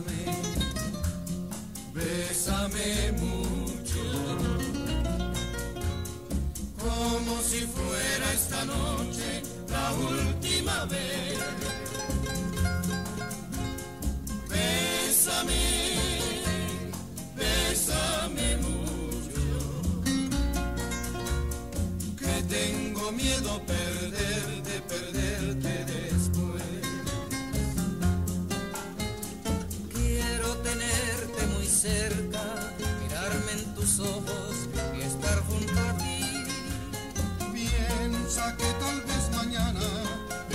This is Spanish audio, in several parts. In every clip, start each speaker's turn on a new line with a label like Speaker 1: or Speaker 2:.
Speaker 1: bésame, bésame mucho, como si fuera esta noche la última vez. Bésame, bésame mucho, que tengo miedo perderte, perderte. mirarme en tus ojos y estar junto a ti.
Speaker 2: Piensa que tal vez mañana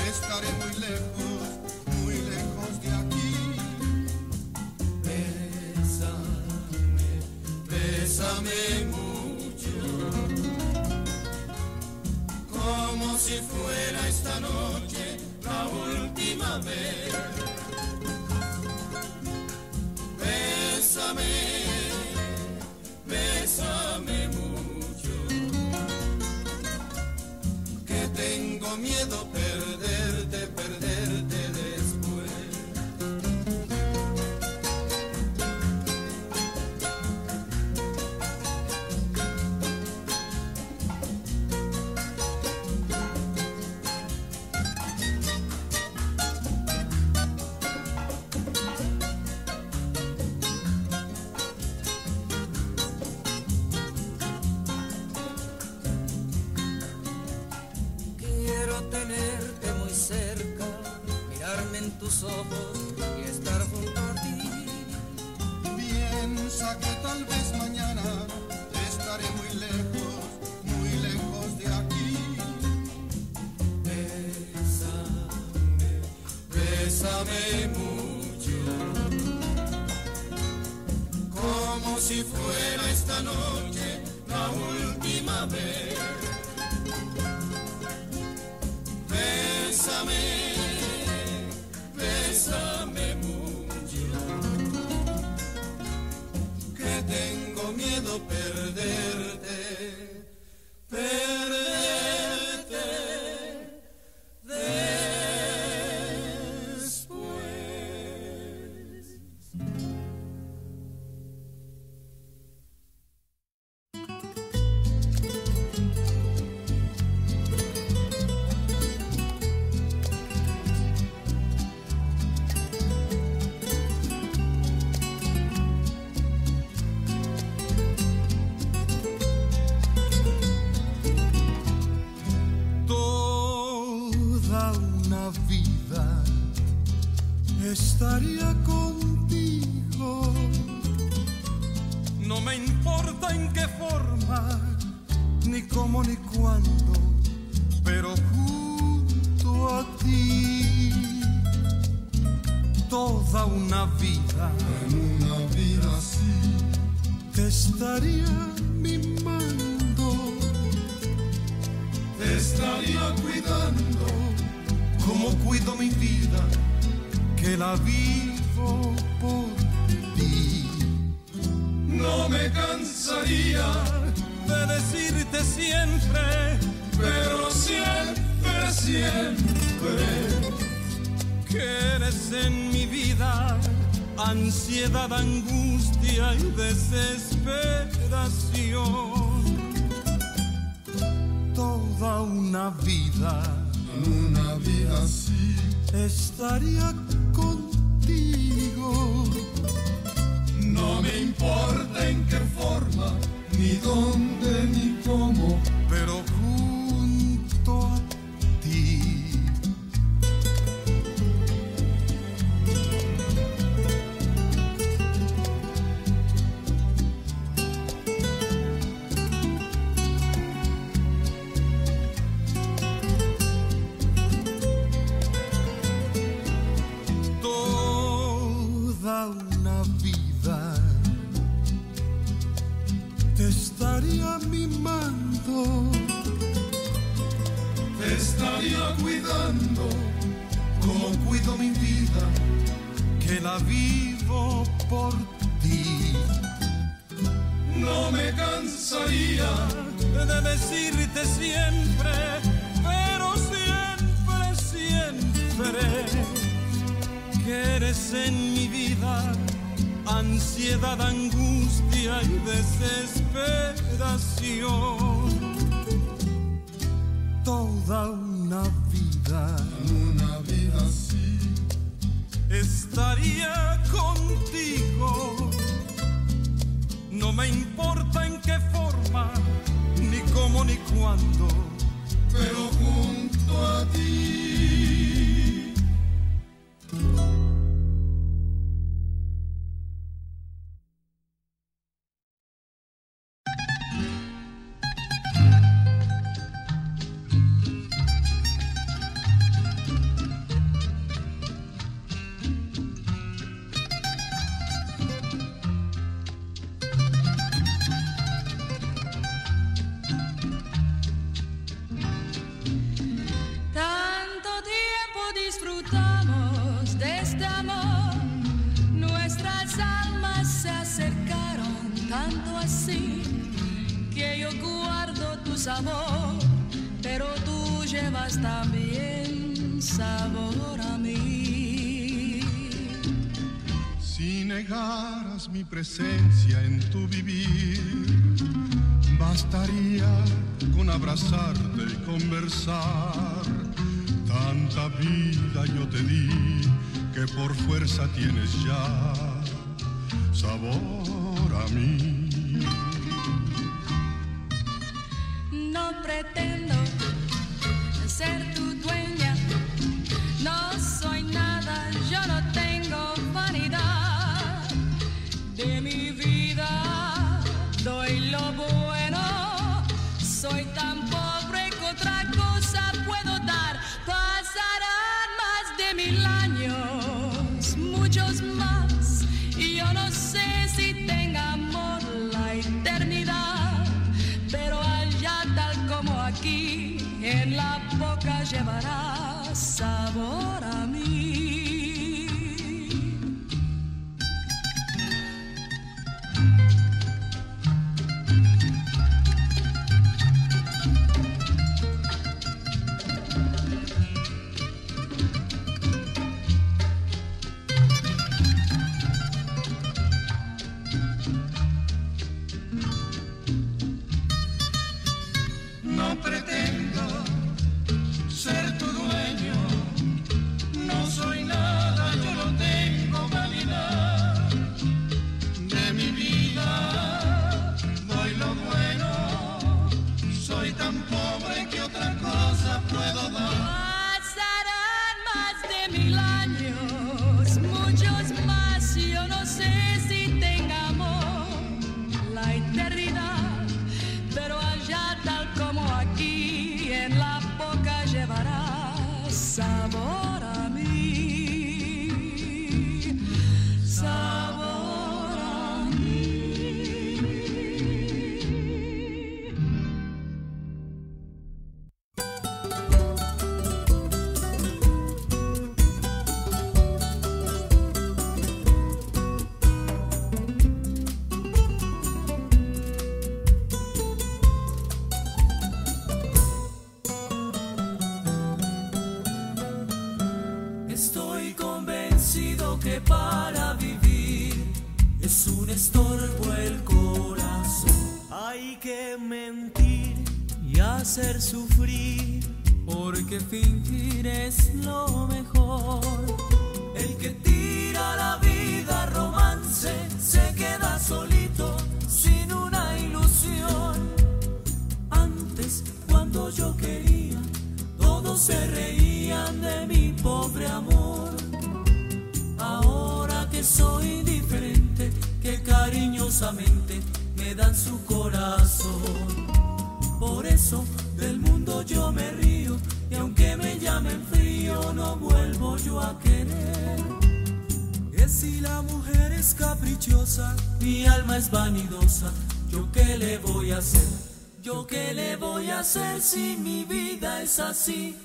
Speaker 2: estaré muy lejos, muy lejos de aquí.
Speaker 1: Bésame, bésame mucho, como si fuera esta noche la última vez.
Speaker 2: estaría cuidando como cuido mi vida, que la vivo por ti. No me cansaría de decirte siempre, pero siempre, siempre, que eres en mi vida ansiedad, angustia y desesperación toda una vida, una vida así, estaría contigo. No me importa en qué forma, ni cómo ni cuándo, pero junto a ti. Tanta vida yo te di que por fuerza tienes ya sabor a mí.
Speaker 3: No pretendo más. Y yo no sé si tenga amor
Speaker 1: like that. hacer sufrir,
Speaker 4: porque fingir es querer. Es si la mujer es caprichosa, mi alma es vanidosa, yo qué le voy a hacer, yo qué le voy a hacer si mi vida es así.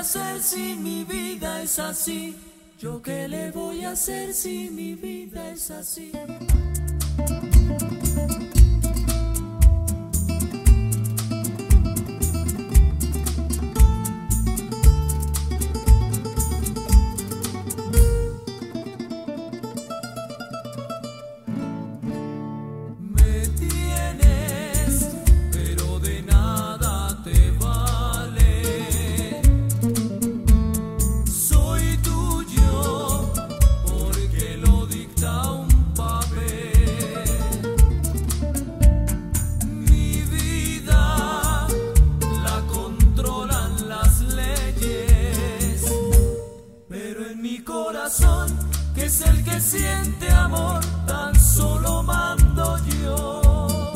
Speaker 4: hacer si mi vida es así? ¿Yo qué le voy a hacer si mi vida es así? Mi corazón, que es el que siente amor, tan solo mando yo.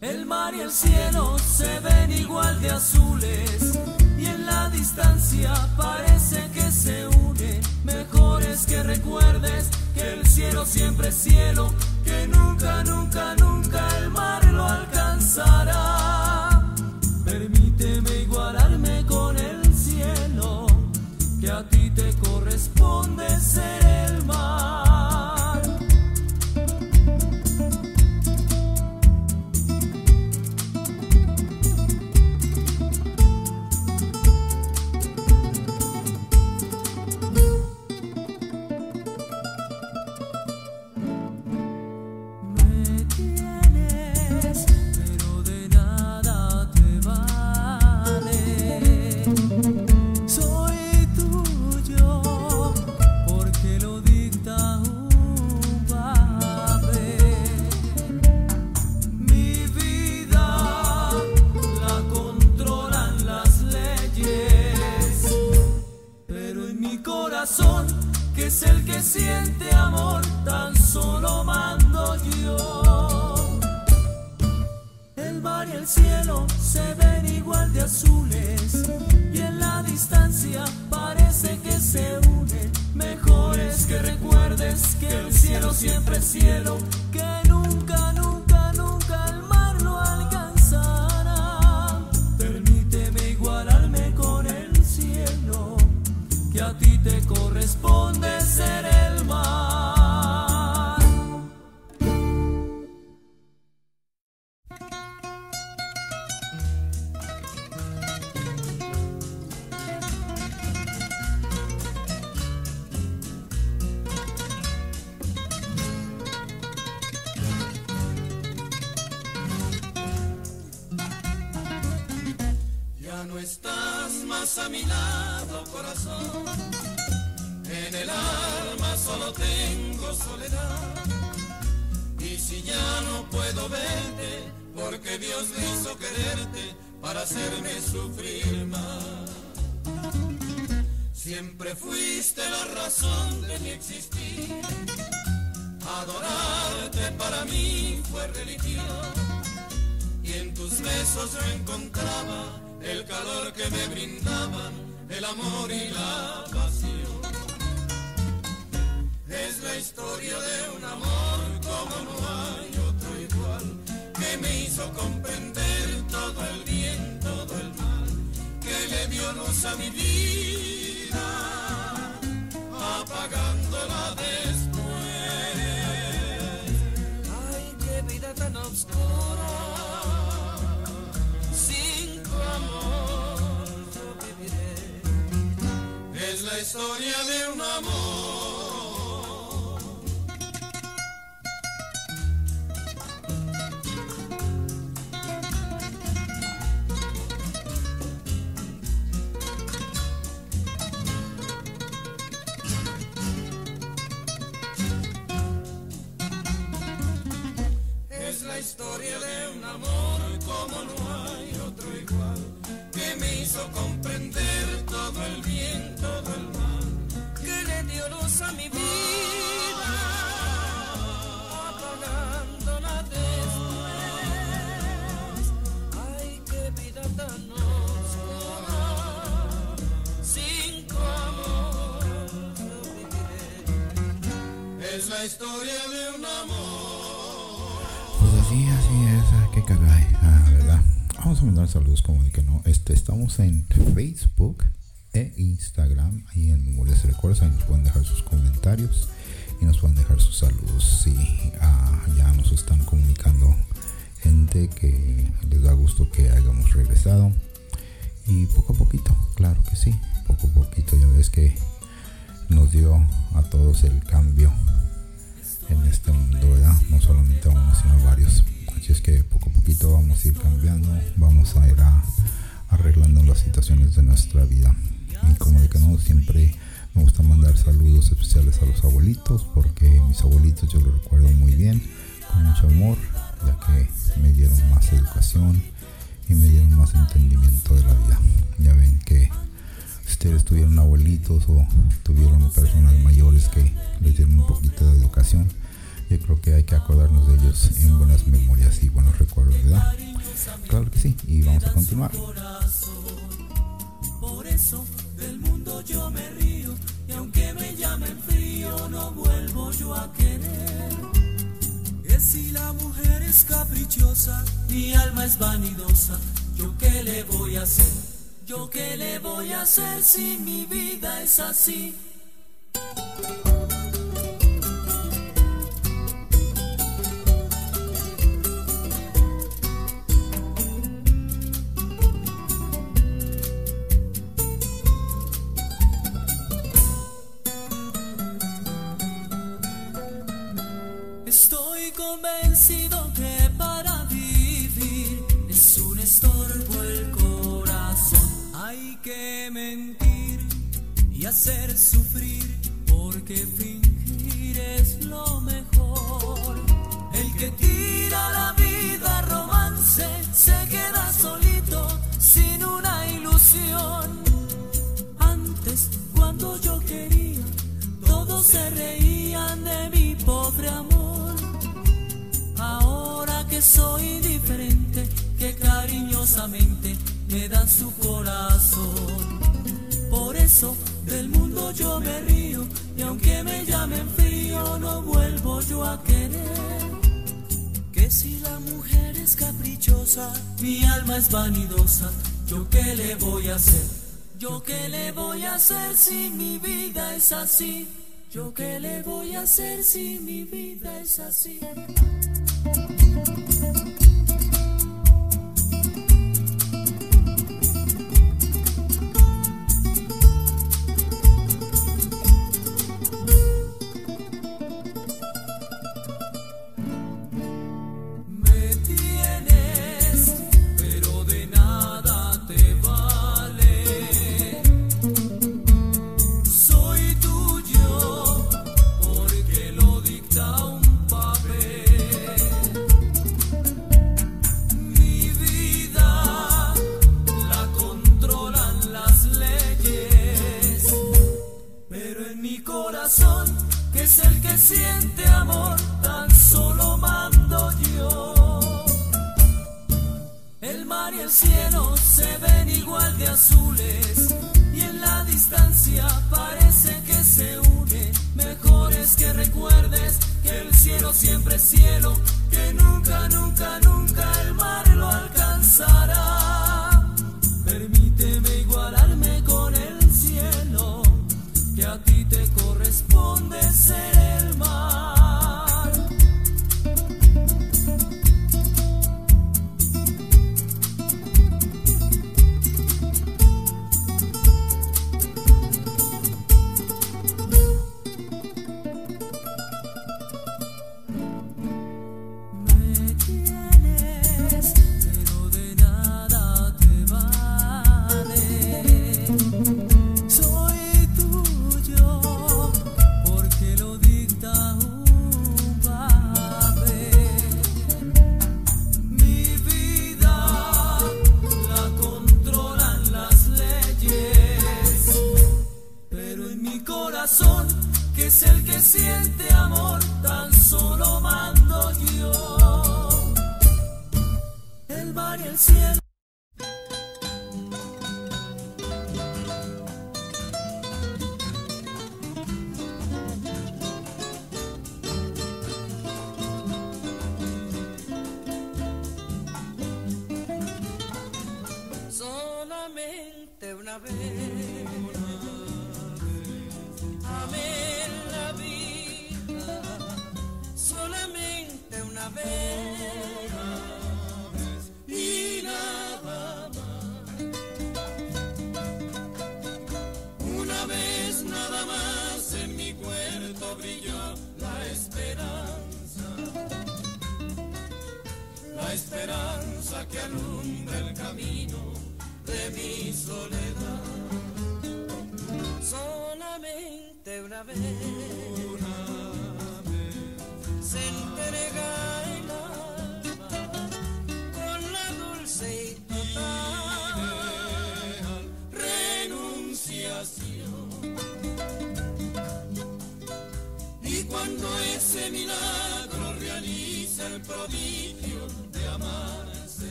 Speaker 4: El mar y el cielo se ven igual de azules y en la distancia parece que se unen. Mejor es que recuerdes que el cielo siempre es cielo, que nunca, nunca, nunca el mar lo alcanzará. corresponde ser el mar. cielo. Dios me hizo quererte para hacerme sufrir más. Siempre fuiste la razón de mi existir. Adorarte para mí fue religión. Y en tus besos yo encontraba el calor que me brindaban el amor y la pasión. Es la historia de un amor como no hay comprender todo el bien, todo el mal, que le dio luz a mi vida, apagándola después. Ay, qué vida tan oscura, sin tu amor yo viviré. Es la historia de un amor. Como no hay otro igual, que me hizo comprender todo el bien, todo el mal, que le dio luz a mi vida, apagándola después. Ay, qué vida tan oscura, sin tu amor yo viviré. Es la historia de un amor.
Speaker 5: A mandar saludos como de que no. Este, estamos en Facebook e Instagram, ahí en Memorias y Recuerdos, ahí nos pueden dejar sus comentarios y nos pueden dejar sus saludos. Sí, ah, ya nos están comunicando gente que les da gusto que hayamos regresado. Y poco a poquito, claro que sí, poco a poquito, ya ves que nos dio a todos el cambio en este mundo. No solamente a uno, sino a varios. Así es que poco a poquito vamos a ir cambiando, vamos a ir arreglando las situaciones de nuestra vida. Y como de que no, siempre me gusta mandar saludos especiales a los abuelitos, porque mis abuelitos yo los recuerdo muy bien, con mucho amor, ya que me dieron más educación y me dieron más entendimiento de la vida. Ya ven que ustedes tuvieron abuelitos o tuvieron personas mayores que les dieron un poquito de educación, yo creo que hay que acordarnos de ellos en buenas memorias y buenos recuerdos, ¿verdad? Claro que sí, y vamos a continuar.
Speaker 4: Por eso del mundo yo me río y aunque me llamen frío no vuelvo yo a querer. Que si la mujer es caprichosa, mi alma es vanidosa, yo qué le voy a hacer, yo qué le voy a hacer si mi vida es así. Hacer sufrir porque fingir es lo mejor. El que tira la vida romance se queda solito sin una ilusión. Antes, cuando yo quería, todos se reían de mi pobre amor. Ahora que soy diferente, que cariñosamente me dan su corazón. Por eso del mundo yo me río y aunque me llamen frío no vuelvo yo a querer. Que si la mujer es caprichosa, mi alma es vanidosa, yo qué le voy a hacer, yo qué le voy a hacer si mi vida es así, yo qué le voy a hacer si mi vida es así.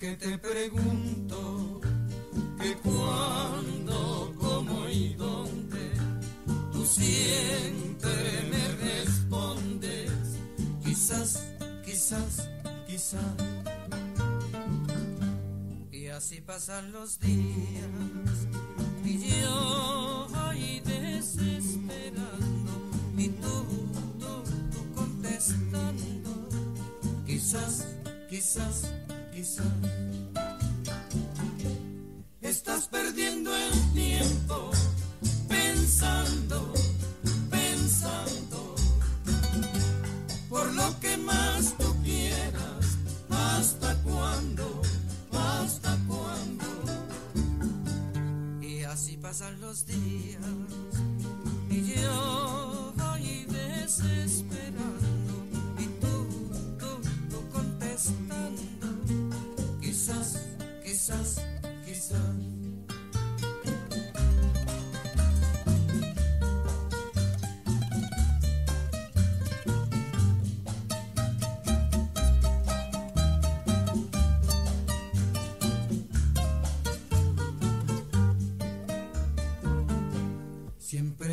Speaker 6: Que te
Speaker 1: pregunto que cuándo, cómo y dónde, tú siempre me respondes, quizás, quizás, quizás. Y así pasan los días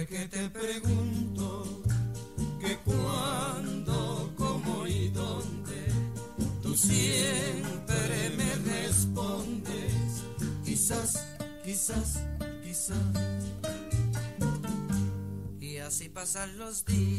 Speaker 1: que
Speaker 2: te pregunto que cuándo, cómo y dónde, tú siempre me respondes, quizás, quizás, quizás. Y así pasan los días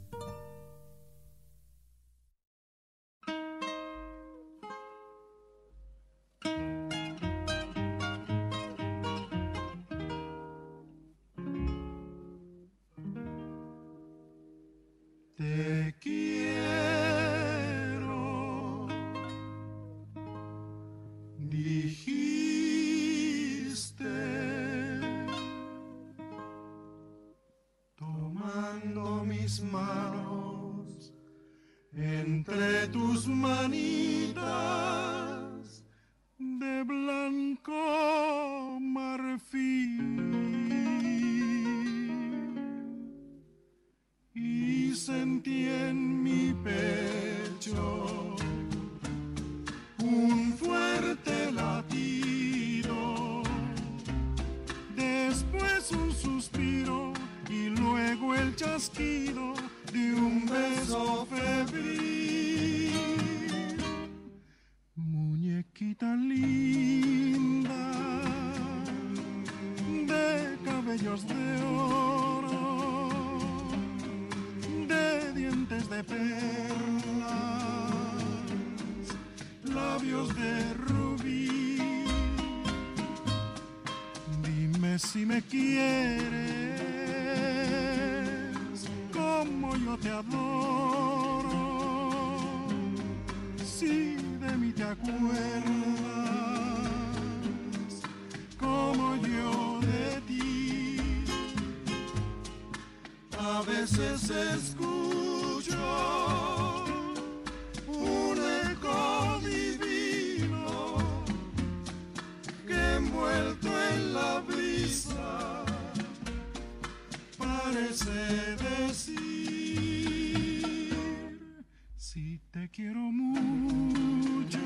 Speaker 7: te quiero mucho,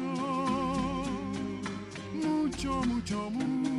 Speaker 7: mucho, mucho, mucho.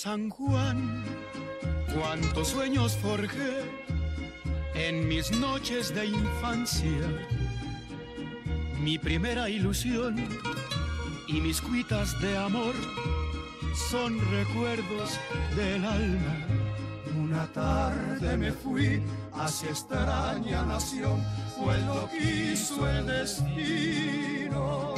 Speaker 8: San Juan, cuántos sueños forjé en mis noches de infancia. Mi primera ilusión y mis cuitas de amor son recuerdos del alma.
Speaker 7: Una tarde me fui hacia extraña nación, pues lo quiso el destino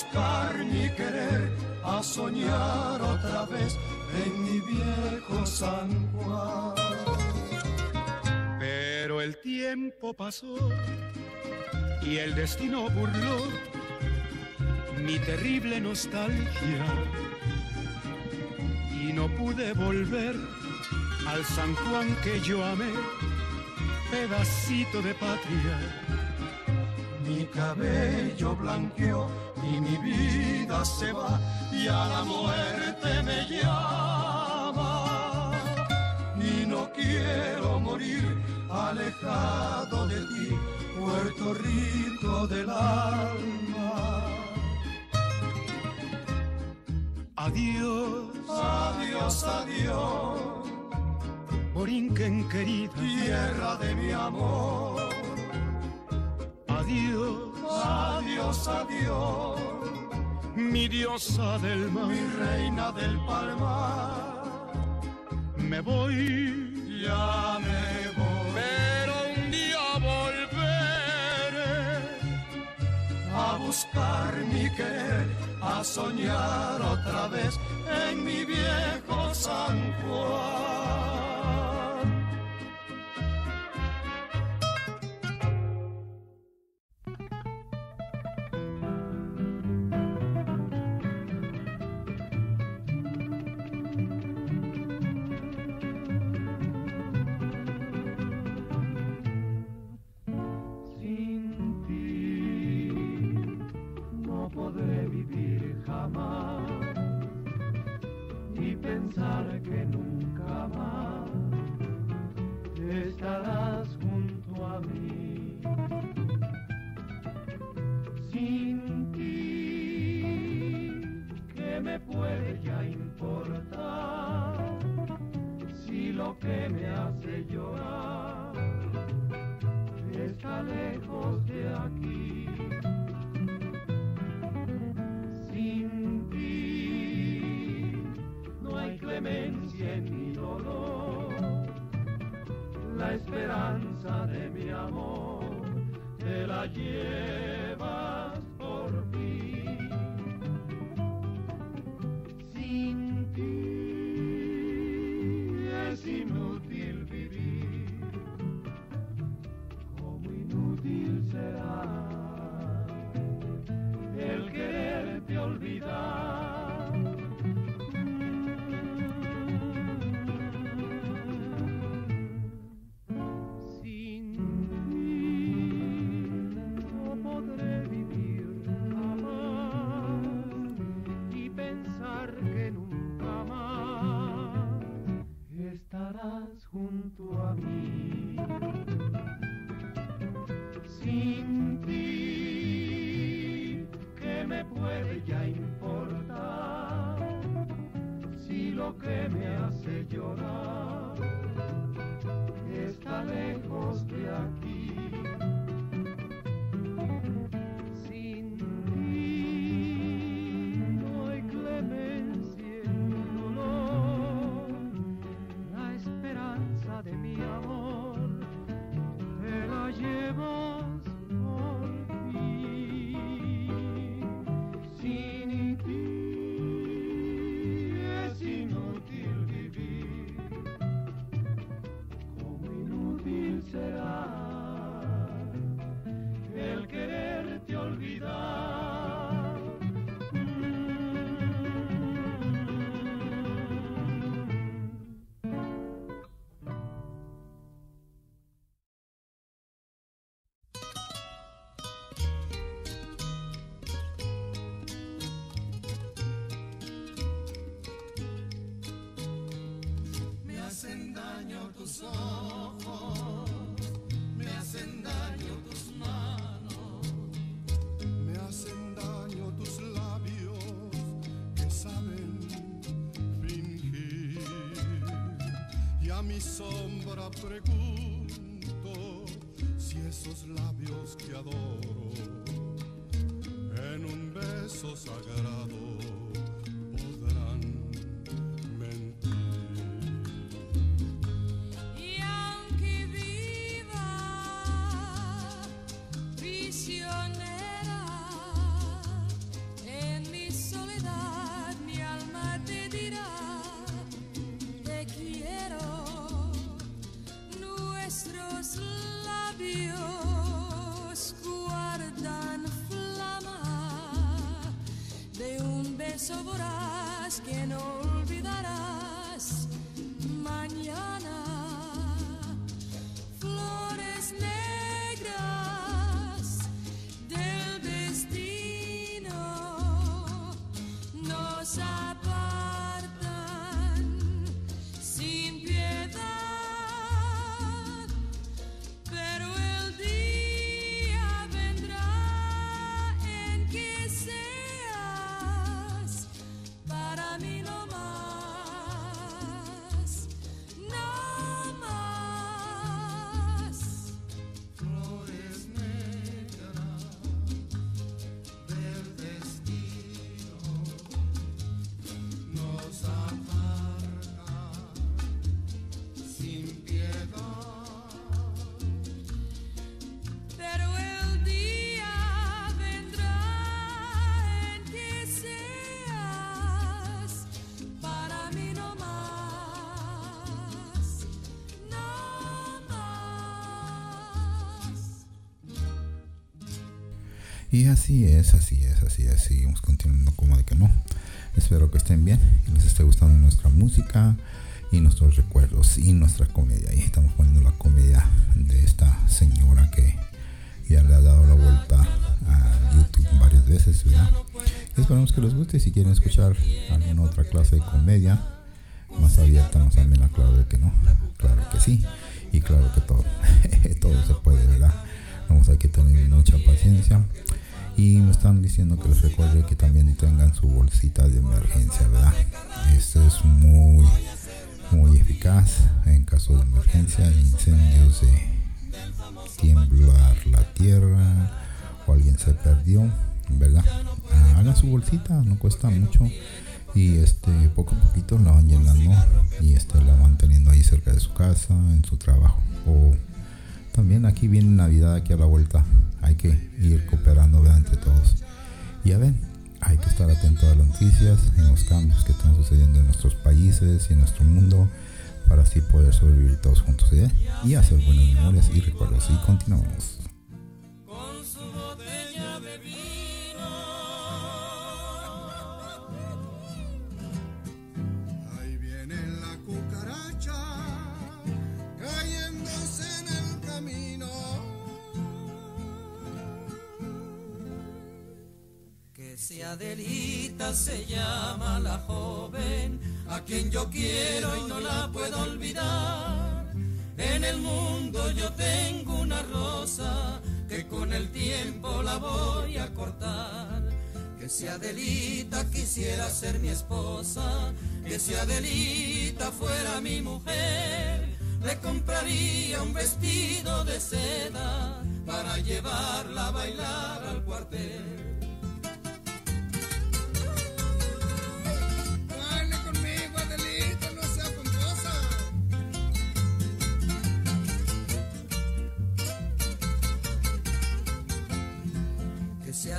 Speaker 7: buscar mi querer, a soñar otra vez en mi viejo San Juan.
Speaker 8: Pero el tiempo pasó y el destino burló mi terrible nostalgia y no pude volver al San Juan que yo amé, pedacito de patria.
Speaker 7: Mi cabello blanqueó y mi vida se va y a la muerte me llama. Y no quiero morir alejado de ti, Puerto Rico del alma.
Speaker 8: Adiós,
Speaker 7: Adiós, adiós,
Speaker 8: Borinquen querida.
Speaker 7: tierra de mi amor.
Speaker 8: Adiós,
Speaker 7: Adiós,
Speaker 8: mi diosa del mar.
Speaker 7: mi reina del palmar.
Speaker 8: Me voy,
Speaker 7: Ya me voy.
Speaker 8: pero un día volveré.
Speaker 7: a buscar mi querer, a soñar otra vez en mi viejo San Juan. Mi
Speaker 2: sombra pregunto si esos labios que adoro beso
Speaker 3: que no
Speaker 5: Y así es, así es, así es. Seguimos continuando como de que no. Espero que estén bien y les esté gustando nuestra música y nuestros recuerdos y nuestra comedia. Y estamos poniendo la comedia de esta señora que ya le ha dado la vuelta a YouTube varias veces, ¿verdad? Y esperamos que les guste. Si quieren escuchar alguna otra clase de comedia más abierta, nos la claro que no. Claro que sí. En los cambios que están sucediendo en nuestros países y en nuestro mundo para así poder sobrevivir todos juntos ¿eh? y hacer buenas memorias y recuerdos. Y continuamos.
Speaker 1: Si Adelita se llama la joven, a quien yo quiero y no la puedo olvidar. En el mundo yo tengo una rosa que con el tiempo la voy a cortar. Que si Adelita quisiera ser mi esposa, que si Adelita fuera mi mujer, le compraría un vestido de seda para llevarla a bailar al cuartel.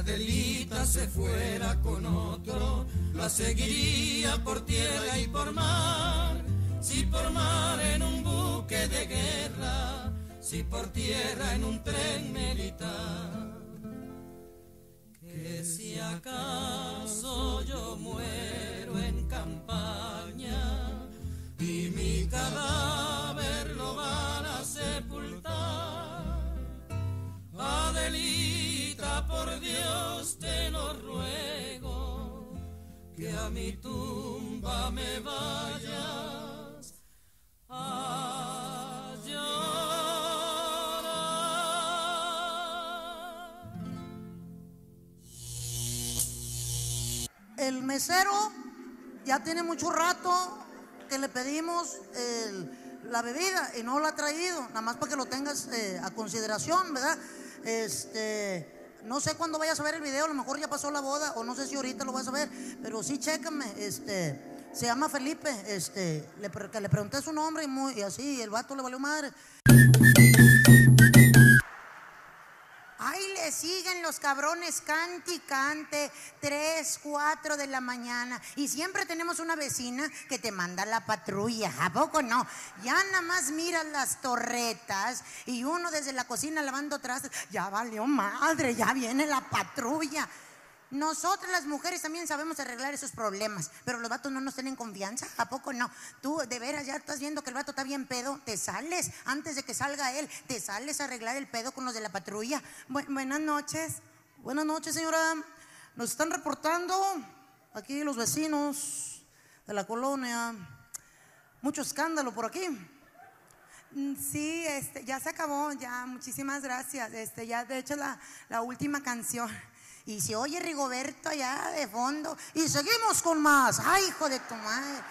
Speaker 9: Adelita
Speaker 1: se fuera con otro, la seguiría por tierra y por mar. Si por mar en un buque de guerra, si por tierra en un tren militar. Que si acaso yo muero en campaña y mi cadáver lo van a sepultar. Adelita, por Dios te lo ruego, que a mi tumba me vayas a.
Speaker 10: El mesero ya tiene mucho rato que le pedimos
Speaker 11: la bebida y no la ha traído, nada más para que lo tengas eh, a consideración, ¿verdad? Este, no sé cuándo vayas a ver el video, a lo mejor ya pasó la boda o no sé si ahorita lo vas a ver, pero sí chécame, este, se llama Felipe, este, le, que le pregunté su nombre y, muy, y así, el vato le valió madre. Siguen los cabrones cante y cante, 3, 4 de la mañana. Y siempre tenemos una vecina que te manda la patrulla, ¿a poco no? Ya nada más miras las torretas y uno desde la cocina lavando trastes, ya valió madre, ya viene la patrulla. Nosotras las mujeres también sabemos arreglar esos problemas, pero los vatos no nos tienen confianza, ¿a poco no? Tú de veras ya estás viendo que el vato está bien pedo, te sales antes de que salga él, te sales a arreglar el pedo con los de la patrulla. Bu- buenas noches, buenas noches señora, nos están reportando aquí los vecinos de la colonia, mucho escándalo por aquí.
Speaker 10: Mm, Sí, este, ya se acabó, ya, muchísimas gracias. Este, ya de hecho la última canción.
Speaker 11: Y se oye Rigoberto allá de fondo. Y seguimos con más. ¡Ay, hijo de tu madre!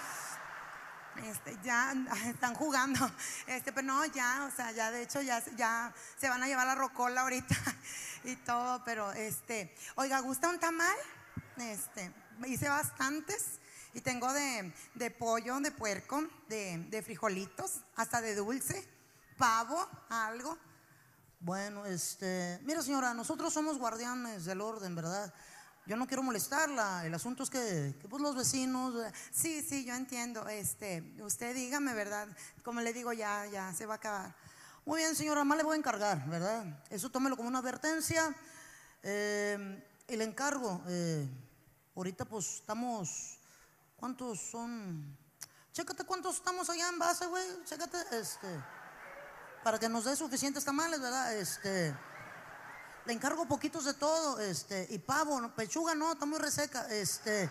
Speaker 10: Este, ya están jugando. Este, pero no, ya, o sea, ya de hecho ya, ya se van a llevar la rocola ahorita y todo, pero este, oiga, ¿gusta un tamal? Este, hice bastantes y tengo de, de pollo, de puerco, de, de frijolitos, hasta de dulce, pavo, algo.
Speaker 11: Bueno, este, mira señora, nosotros somos guardianes del orden, ¿verdad? Yo no quiero molestarla, el asunto es que, pues los vecinos,
Speaker 10: Sí, sí, yo entiendo. Este, usted dígame, ¿verdad? Como le digo, ya, ya se va a acabar.
Speaker 11: muy bien señora, más le voy a encargar, ¿verdad? Eso tómelo como una advertencia eh, y le encargo, eh, ahorita pues estamos, ¿cuántos son? Chécate cuántos estamos allá en base, güey, chécate, este, para que nos dé suficientes tamales, ¿verdad? Este... Le encargo poquitos de todo, este, y pavo, pechuga no, está muy reseca, este,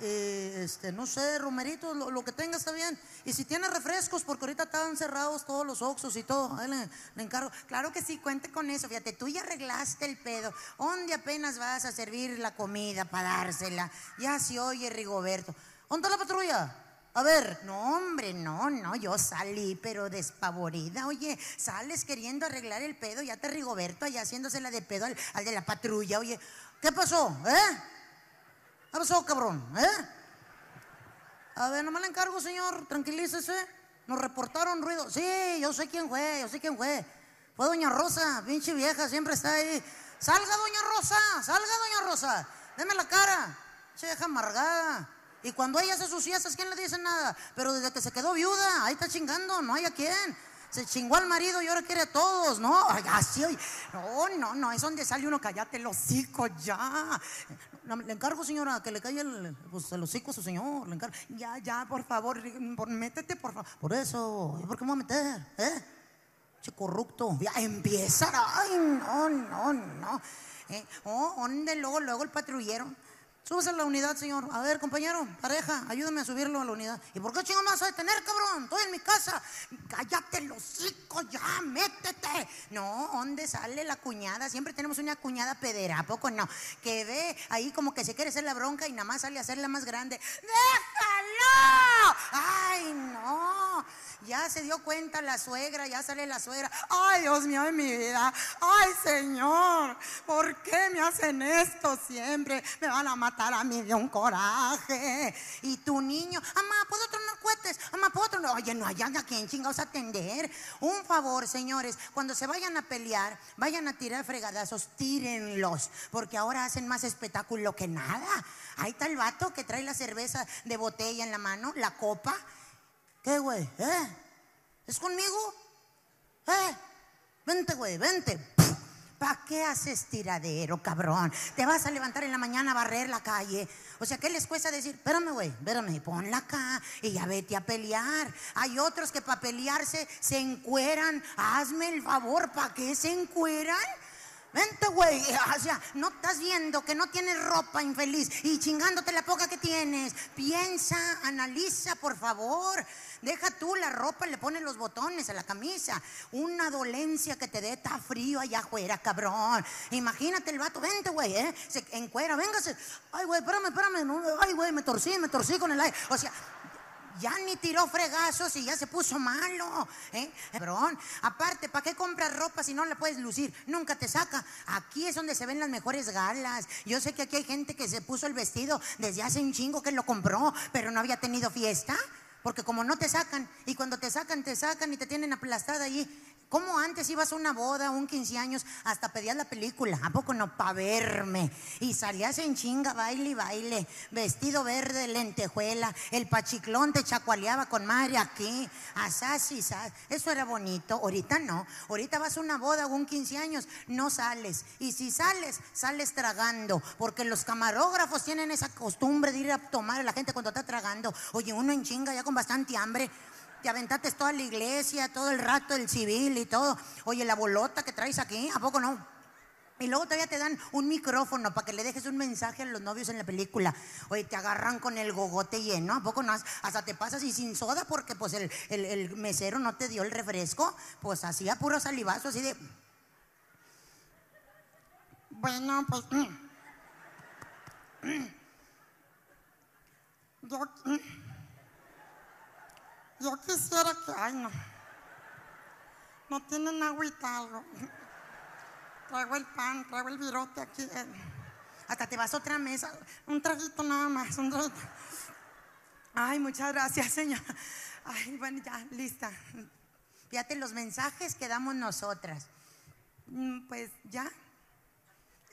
Speaker 11: eh, este, no sé, romeritos, lo, que tenga está bien. Y si tiene refrescos, porque ahorita están cerrados todos los oxos y todo, ahí le, le encargo.
Speaker 10: Claro que sí, cuente con eso. Fíjate, tú ya arreglaste el pedo. ¿Dónde apenas vas a servir la comida para dársela? Ya se oye Rigoberto.
Speaker 11: ¿Dónde está la patrulla? A ver,
Speaker 10: No, hombre, no, no, yo salí, pero despavorida. Oye, sales queriendo arreglar el pedo, ya te Rigoberto allá haciéndosela de pedo al, de la patrulla. Oye,
Speaker 11: ¿qué pasó? ¿Eh? ¿Qué pasó, cabrón? ¿Eh? A ver, nomás le encargo, señor, tranquilícese. Nos reportaron ruido. Sí, yo sé quién fue, yo sé quién fue. Fue doña Rosa, pinche vieja, siempre está ahí. Salga, doña Rosa, salga, doña Rosa. Deme la cara. Che, vieja amargada. Y cuando ella hace sus fiestas, ¿quién le dice nada? Pero desde que se quedó viuda, ahí está chingando, no hay a quién. Se chingó al marido y ahora quiere a todos, ¿no? Ay, así, oye. No, no, no, es donde sale uno, cállate el hocico ya. Le encargo, señora, que le calle el, pues, hocico a su señor.
Speaker 10: Ya, ya, por favor, métete, por favor.
Speaker 11: Por eso, ¿y por qué me voy a meter? ¿Eh? Che corrupto. Ya empieza. Ay, no, no, no.
Speaker 10: Eh, oh, ¿dónde luego, luego el patrullero?
Speaker 11: Súbese a la unidad, señor. A ver, compañero, pareja, ayúdame a subirlo a la unidad. ¿Y por qué chingo me vas a detener, cabrón? Estoy en mi casa.
Speaker 10: Cállate los hocico, ya, métete. No, ¿dónde sale la cuñada? Siempre tenemos una cuñada pedera, ¿a poco no? Que ve ahí como que se quiere hacer la bronca y nada más sale a hacerla más grande. ¡Déjalo! ¡Ay, no! Ya se dio cuenta la suegra, ya sale la suegra. ¡Ay, Dios mío de mi vida! ¡Ay, Señor! ¿Por qué me hacen esto siempre? Me van a matar a mí de un coraje. Y tu niño, mamá, ¿puedo tronar cohetes? Mamá, ¿puedo tronar? Oye, no hayan a quién chingados atender. Un favor, señores, cuando se vayan a pelear, vayan a tirar fregadazos, tírenlos, porque ahora hacen más espectáculo que nada. Ahí está el vato que trae la cerveza de botella en la mano, la copa.
Speaker 11: ¿Qué, güey? ¿Eh? ¿Es conmigo? ¿Eh? Vente, güey, vente.
Speaker 10: ¿Para qué haces tiradero, cabrón? Te vas a levantar en la mañana a barrer la calle. O sea, ¿qué les cuesta decir? Espérame, güey, espérame, ponla acá y ya vete a pelear. Hay otros que para pelearse se encueran. Hazme el favor, ¿para qué se encueran? Vente, güey. O sea, no estás viendo que no tienes ropa infeliz y chingándote la poca que tienes. Piensa, analiza, por favor. Deja tú la ropa, le pones los botones a la camisa. Una dolencia que te dé, está frío allá afuera, cabrón. Imagínate el vato, vente, güey, ¿eh? Se encuera, véngase. Ay, güey, espérame, espérame. ay, güey, me torcí, me torcí con el aire. O sea, Ya ni tiró fregazos y ya se puso malo. ¿eh? Cabrón. Aparte, ¿para qué compras ropa si no la puedes lucir? Nunca te saca. Aquí es donde se ven las mejores galas. Yo sé que aquí hay gente que se puso el vestido desde hace un chingo que lo compró, pero no había tenido fiesta. Porque como no te sacan, y cuando te sacan, te sacan y te tienen aplastada allí. ¿Cómo antes ibas a una boda, un 15 años, hasta pedías la película? ¿A poco no? Pa' verme. Y salías en chinga, baile y baile. Vestido verde, lentejuela. El pachiclón te chacualeaba con madre aquí. Asás y sas. Eso era bonito. Ahorita no. Ahorita vas a una boda o un 15 años, no sales. Y si sales, sales tragando. Porque los camarógrafos tienen esa costumbre de ir a tomar a la gente cuando está tragando. Oye, uno en chinga ya con bastante hambre. Te aventaste toda la iglesia, todo el rato el civil y todo. Oye, la bolota que traes aquí, ¿a poco no? Y luego todavía te dan un micrófono para que le dejes un mensaje a los novios en la película. Oye, te agarran con el gogote lleno, ¿a poco no? Hasta te pasas y sin soda porque pues el, el- el mesero no te dio el refresco. Pues hacía puro salivazo así de... Bueno, pues... mm. Mm. Yo... Yo quisiera que... Ay, no. No tienen agüita algo. Traigo el pan, traigo el virote aquí. eh. Hasta te vas a otra mesa. Un traguito nada más, un traguito. Ay, muchas gracias, señor. Ay, bueno, ya, lista. Fíjate los mensajes que damos nosotras. Mm, Pues ya.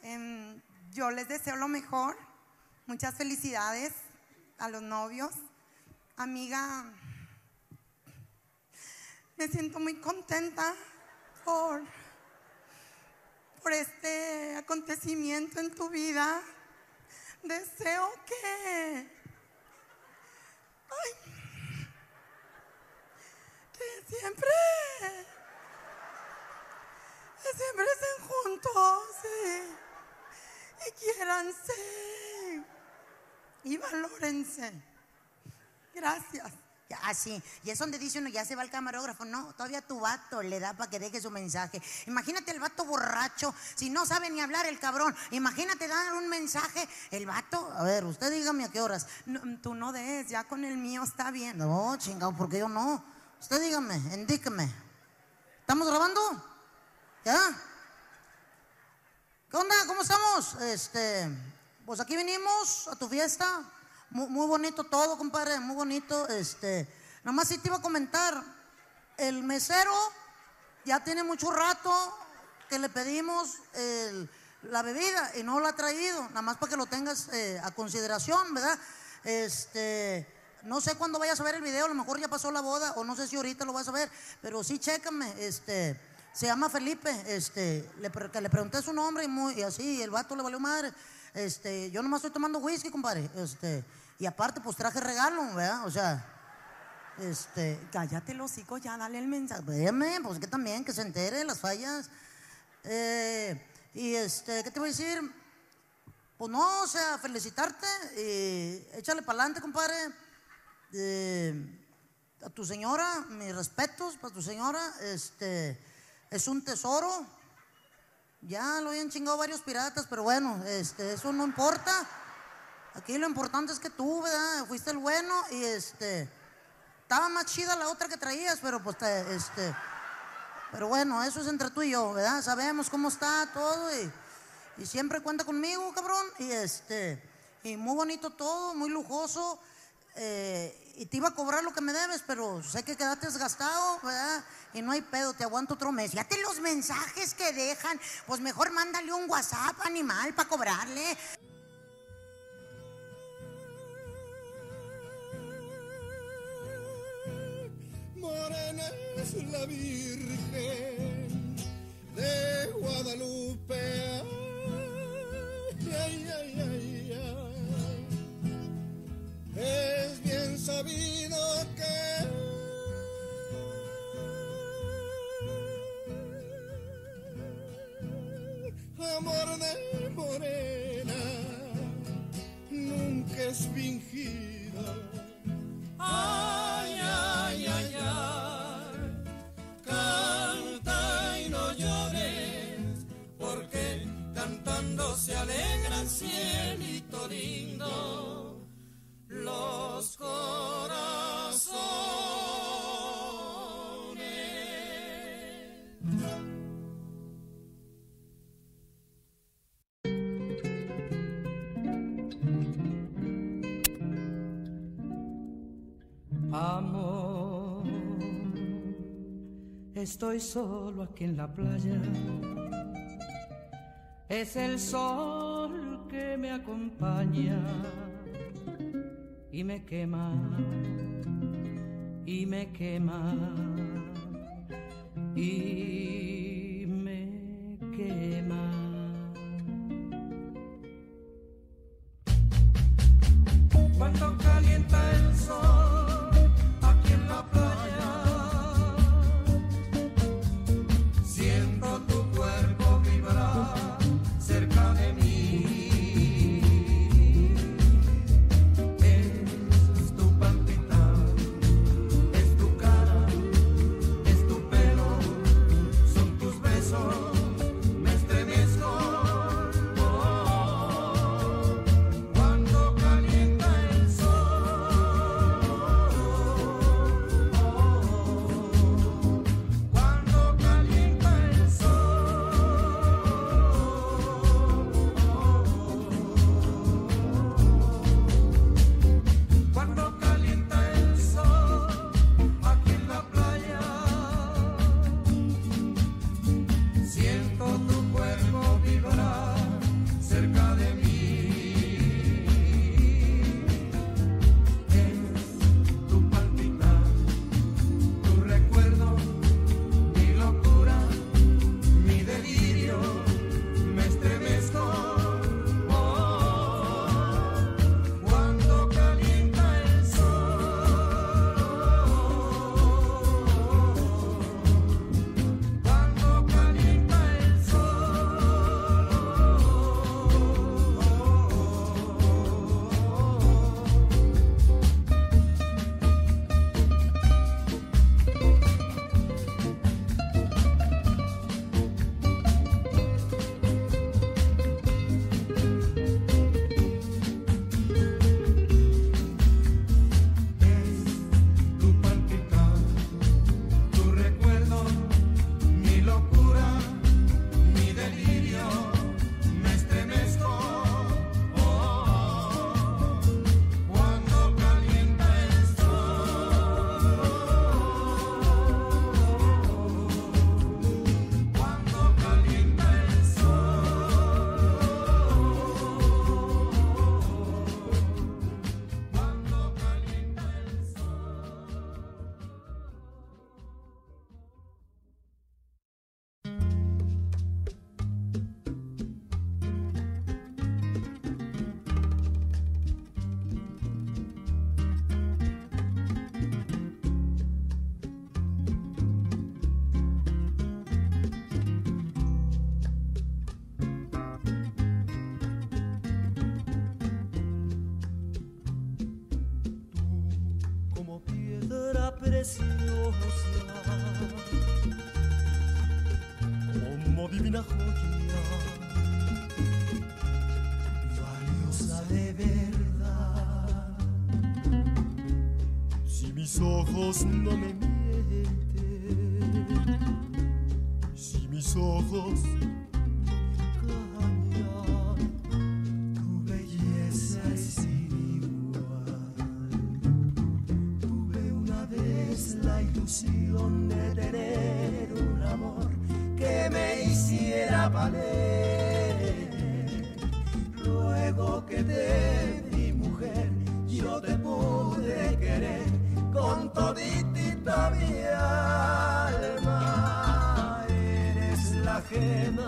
Speaker 10: Em, yo les deseo lo mejor. Muchas felicidades a los novios. Amiga, me siento muy contenta por, por este acontecimiento en tu vida. Deseo que, ay, que siempre, que siempre estén juntos y, y quiéranse y valórense. Gracias. Así, y es donde dice uno, ya se va el camarógrafo. No, todavía tu vato le da para que deje su mensaje. Imagínate el vato borracho, si no sabe ni hablar el cabrón. Imagínate dar un mensaje. El vato, a ver, usted dígame a qué horas. No, tú no des, ya con el mío está bien. No, chingado, porque yo no. Usted dígame, indíqueme. ¿Estamos grabando? ¿Ya? ¿Qué onda? ¿Cómo estamos? Este, pues aquí venimos a tu fiesta. Muy, bonito todo, compadre, muy bonito. Este, nada más sí te iba a comentar. El mesero ya tiene mucho rato que le pedimos la bebida y no la ha traído. Nada más para que lo tengas eh, a consideración, ¿verdad? Este, no sé cuándo vayas a ver el video, a lo mejor ya pasó la boda o no sé si ahorita lo vas a ver, pero sí chécame, este, se llama Felipe, este, le, que le pregunté su nombre y, muy, y así, el vato le valió madre. Este, yo nomás estoy tomando whisky, compadre. Este, y aparte, pues traje regalo, ¿verdad? O sea, este, cállate los hocico, ya dale el mensaje. Véame, pues que también, que se entere las fallas. Eh, y este, ¿qué te voy a decir? Pues no, o sea, felicitarte y échale para adelante, compadre. Eh, a tu señora, mis respetos para tu señora, este, es un tesoro. Ya lo habían chingado varios piratas, pero bueno, este, eso no importa. Aquí lo importante es que tú, ¿verdad? Fuiste el bueno y este, estaba más chida la otra que traías, pero pues, te- este, pero bueno, eso es entre tú y yo, ¿verdad? Sabemos cómo está todo y, y siempre cuenta conmigo, cabrón. Y este, y muy bonito todo, muy lujoso. eh, y te iba a cobrar lo que me debes, pero sé que quedaste desgastado, ¿verdad? Y no hay pedo, te aguanto otro mes. Fíjate los mensajes que dejan. Pues mejor mándale un WhatsApp, animal, para cobrarle.
Speaker 12: Morena es la Virgen de Guadalupe. Ay, ay, ay. Es bien sabido que amor de morena
Speaker 1: Estoy solo aquí en la playa. Es el sol que me acompaña y me quema, y me quema.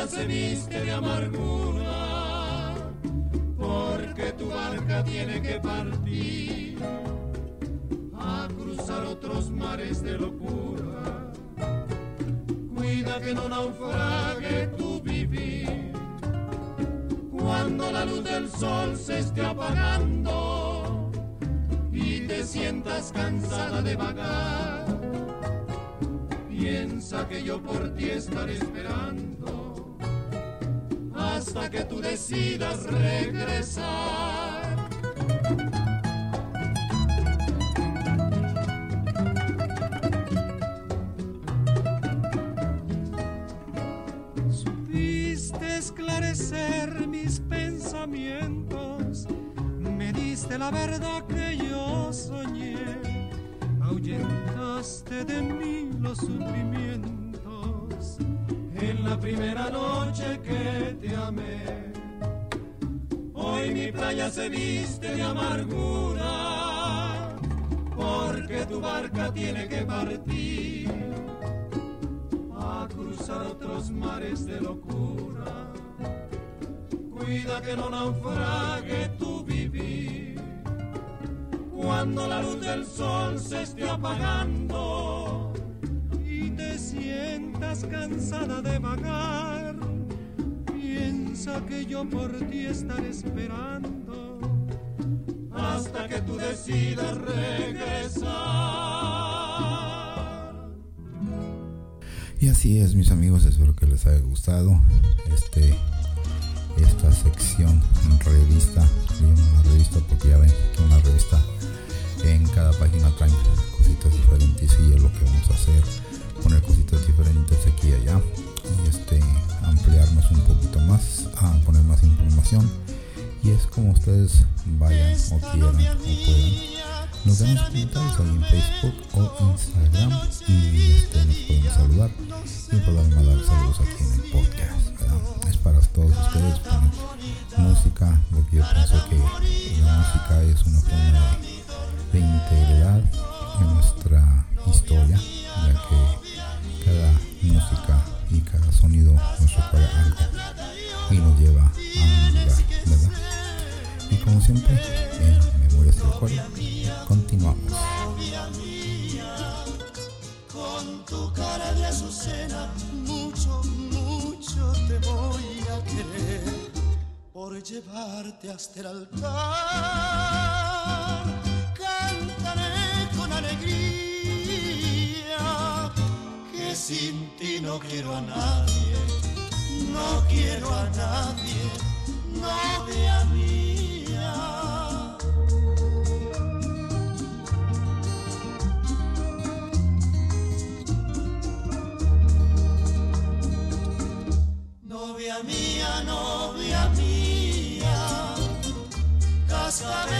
Speaker 13: playa se viste de amargura, porque tu barca tiene que partir a cruzar otros mares de locura. Cuida que no naufrague tu vivir. Cuando la luz del sol se esté apagando y te sientas cansada de vagar, piensa que yo por ti estaré esperando hasta que tú decidas regresar.
Speaker 14: Supiste esclarecer mis pensamientos, me diste la verdad que yo soñé, ahuyentaste de mí los sufrimientos.
Speaker 13: La primera noche que te amé, hoy mi playa se viste de amargura, porque tu barca tiene que partir a cruzar otros mares de locura. Cuida que no naufrague tu vivir, cuando la luz del sol se esté apagando
Speaker 14: sientas cansada de vagar. Piensa que yo por ti estaré esperando
Speaker 13: hasta que tú decidas regresar.
Speaker 5: Y así es, mis amigos, espero que les haya gustado este esta sección revista, una revista porque ya ven que una revista en cada página traen cositas diferentes y es lo que vamos a hacer, poner cositas diferentes aquí y allá y este ampliarnos un poquito más, a poner más información y es como ustedes vayan o quieran o puedan. Nos vemos comentarios en Facebook o Instagram y este, nos podemos saludar y podemos mandar saludos aquí en el podcast. Es para todos ustedes música, porque yo pienso que la música es una forma de integridad sonido nos recuerda algo y nos lleva a un lugar, ¿verdad? Y como siempre, en Memorias de Recuerdo, continuamos.
Speaker 13: Con tu cara de azucena, mucho, mucho te voy a querer por llevarte hasta el altar. Cantaré con alegría sin ti no quiero a nadie, no quiero a nadie, novia mía. Novia mía, novia mía, cascabel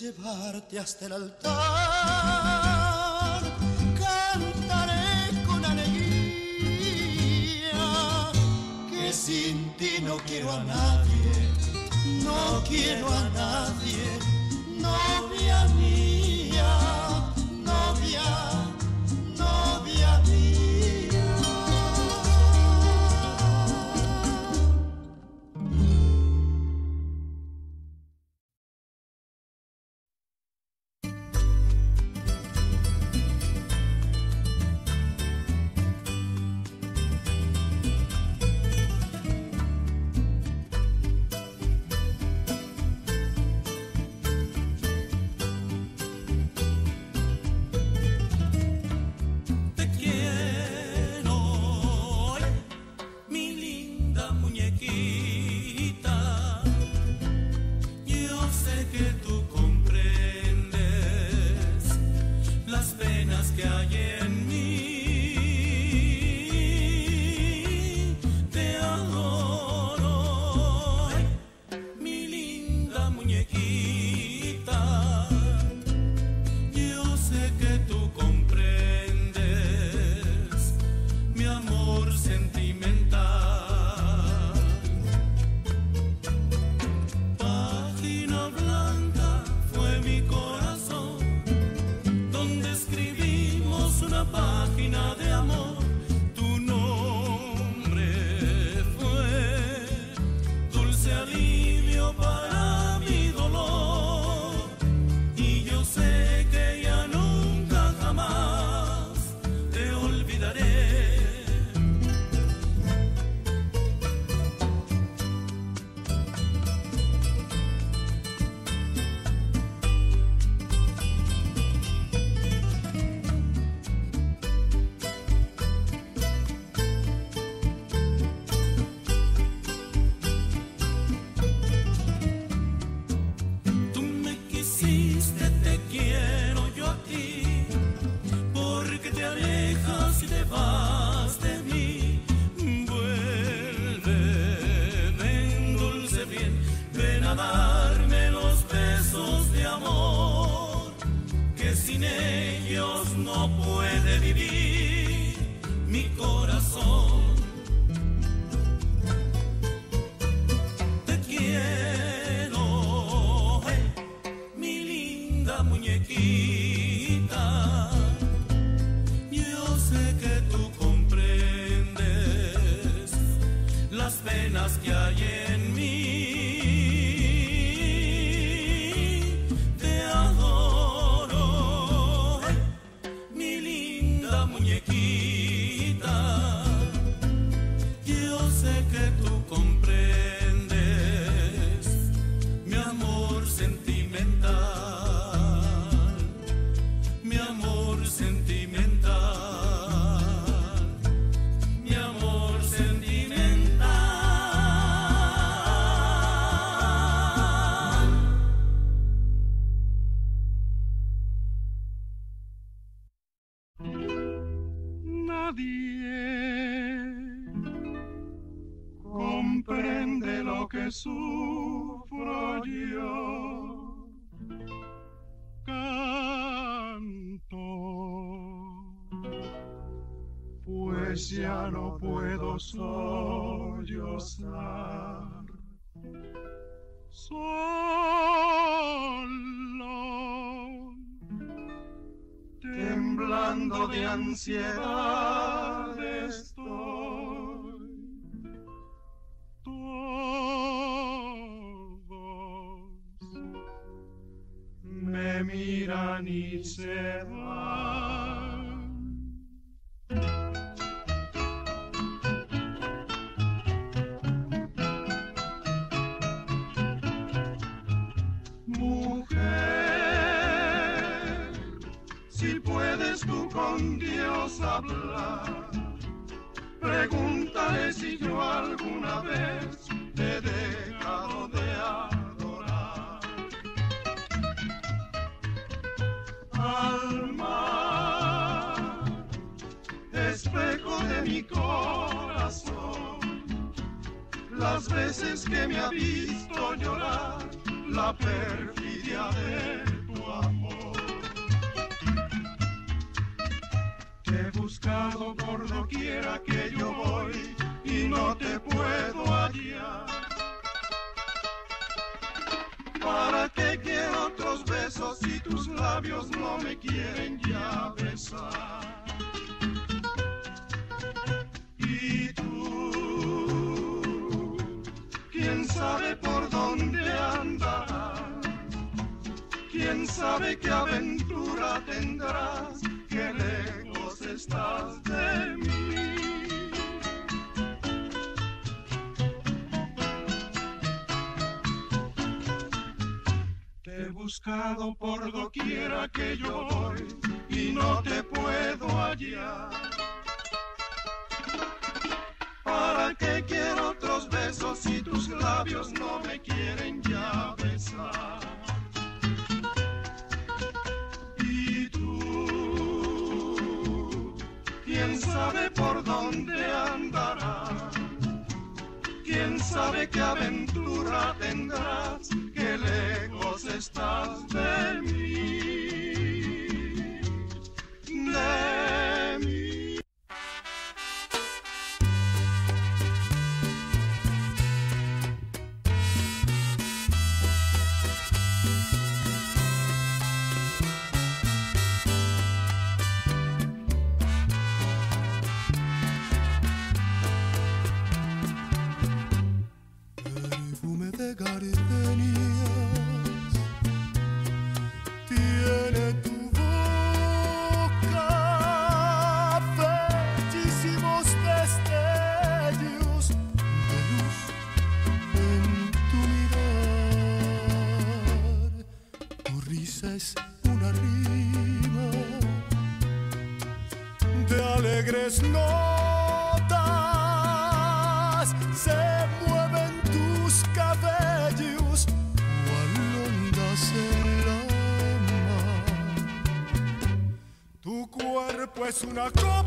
Speaker 15: llevarte hasta el altar. Cantaré con alegría que sin ti no quiero a nadie, no quiero a nadie, novia mía, novia, novia mía.
Speaker 16: que
Speaker 4: ayer. sufro yo. Canto, pues ya no puedo sollozar. Solo, temblando de ansiedad. he
Speaker 7: buscado por doquiera que yo voy y no te puedo hallar. ¿Para qué quiero otros besos si tus labios no me quieren ya besar? Y tú, quién sabe por dónde andarás, quién sabe qué aventura tendrás, qué lejos lejos estás de mí. De
Speaker 2: es una copa.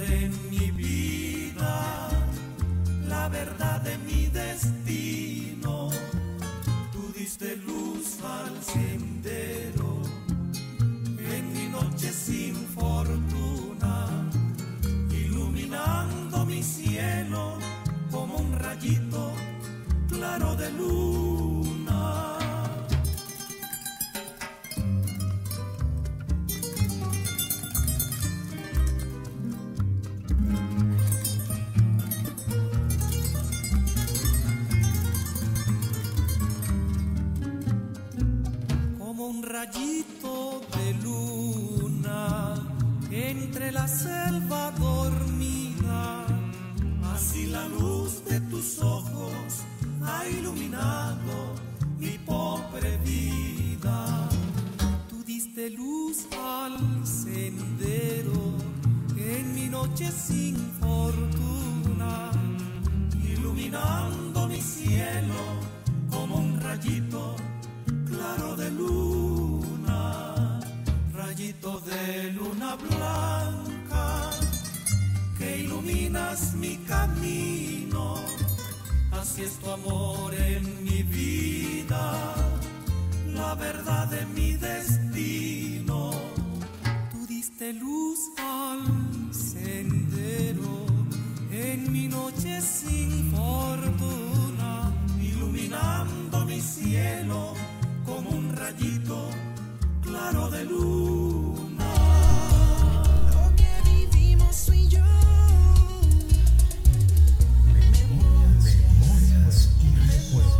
Speaker 2: En
Speaker 4: mi vida, la verdad de mi destino. Tú diste luz al sendero en mi noche sin fortuna, iluminando mi cielo como un rayito claro de luna. Rayito de luna entre la selva dormida. Así la luz de tus ojos ha iluminado mi pobre vida. Tú diste luz al sendero en mi noche sin fortuna, iluminando mi cielo como un rayito luna blanca, que iluminas mi camino. Así es tu amor en mi vida, la verdad de mi destino. Tú diste luz al sendero en mi noche sin fortuna, iluminando mi cielo como un rayito claro de luz. Memorias y recuerdos.